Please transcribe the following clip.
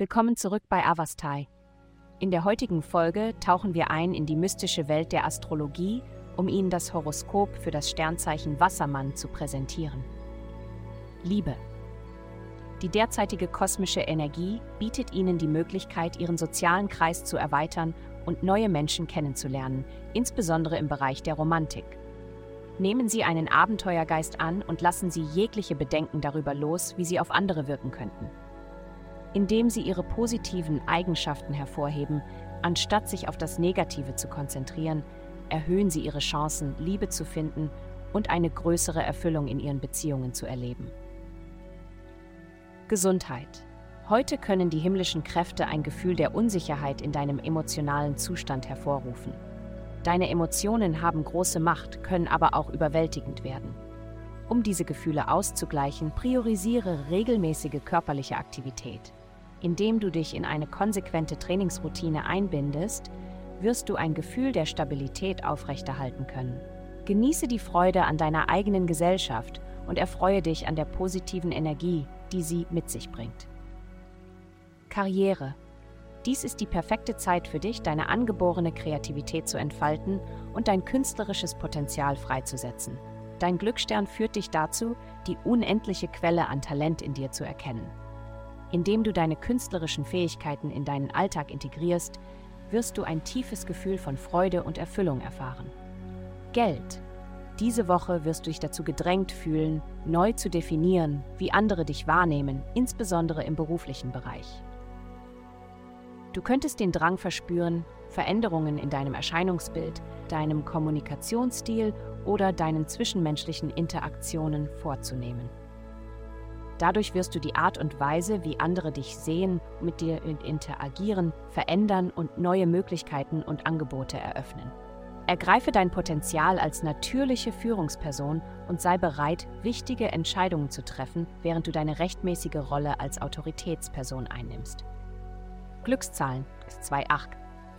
Willkommen zurück bei Avastai. In der heutigen Folge tauchen wir ein in die mystische Welt der Astrologie, um Ihnen das Horoskop für das Sternzeichen Wassermann zu präsentieren. Liebe. Die derzeitige kosmische Energie bietet Ihnen die Möglichkeit, Ihren sozialen Kreis zu erweitern und neue Menschen kennenzulernen, insbesondere im Bereich der Romantik. Nehmen Sie einen Abenteuergeist an und lassen Sie jegliche Bedenken darüber los, wie Sie auf andere wirken könnten indem sie ihre positiven Eigenschaften hervorheben, anstatt sich auf das Negative zu konzentrieren, erhöhen sie ihre Chancen, Liebe zu finden und eine größere Erfüllung in ihren Beziehungen zu erleben. Gesundheit. Heute können die himmlischen Kräfte ein Gefühl der Unsicherheit in deinem emotionalen Zustand hervorrufen. Deine Emotionen haben große Macht, können aber auch überwältigend werden. Um diese Gefühle auszugleichen, priorisiere regelmäßige körperliche Aktivität. Indem du dich in eine konsequente Trainingsroutine einbindest, wirst du ein Gefühl der Stabilität aufrechterhalten können. Genieße die Freude an deiner eigenen Gesellschaft und erfreue dich an der positiven Energie, die sie mit sich bringt. Karriere. Dies ist die perfekte Zeit für dich, deine angeborene Kreativität zu entfalten und dein künstlerisches Potenzial freizusetzen. Dein Glücksstern führt dich dazu, die unendliche Quelle an Talent in dir zu erkennen. Indem du deine künstlerischen Fähigkeiten in deinen Alltag integrierst, wirst du ein tiefes Gefühl von Freude und Erfüllung erfahren. Geld. Diese Woche wirst du dich dazu gedrängt fühlen, neu zu definieren, wie andere dich wahrnehmen, insbesondere im beruflichen Bereich. Du könntest den Drang verspüren, Veränderungen in deinem Erscheinungsbild, deinem Kommunikationsstil oder deinen zwischenmenschlichen Interaktionen vorzunehmen. Dadurch wirst du die Art und Weise, wie andere dich sehen, mit dir interagieren, verändern und neue Möglichkeiten und Angebote eröffnen. Ergreife dein Potenzial als natürliche Führungsperson und sei bereit, wichtige Entscheidungen zu treffen, während du deine rechtmäßige Rolle als Autoritätsperson einnimmst. Glückszahlen ist 2,8.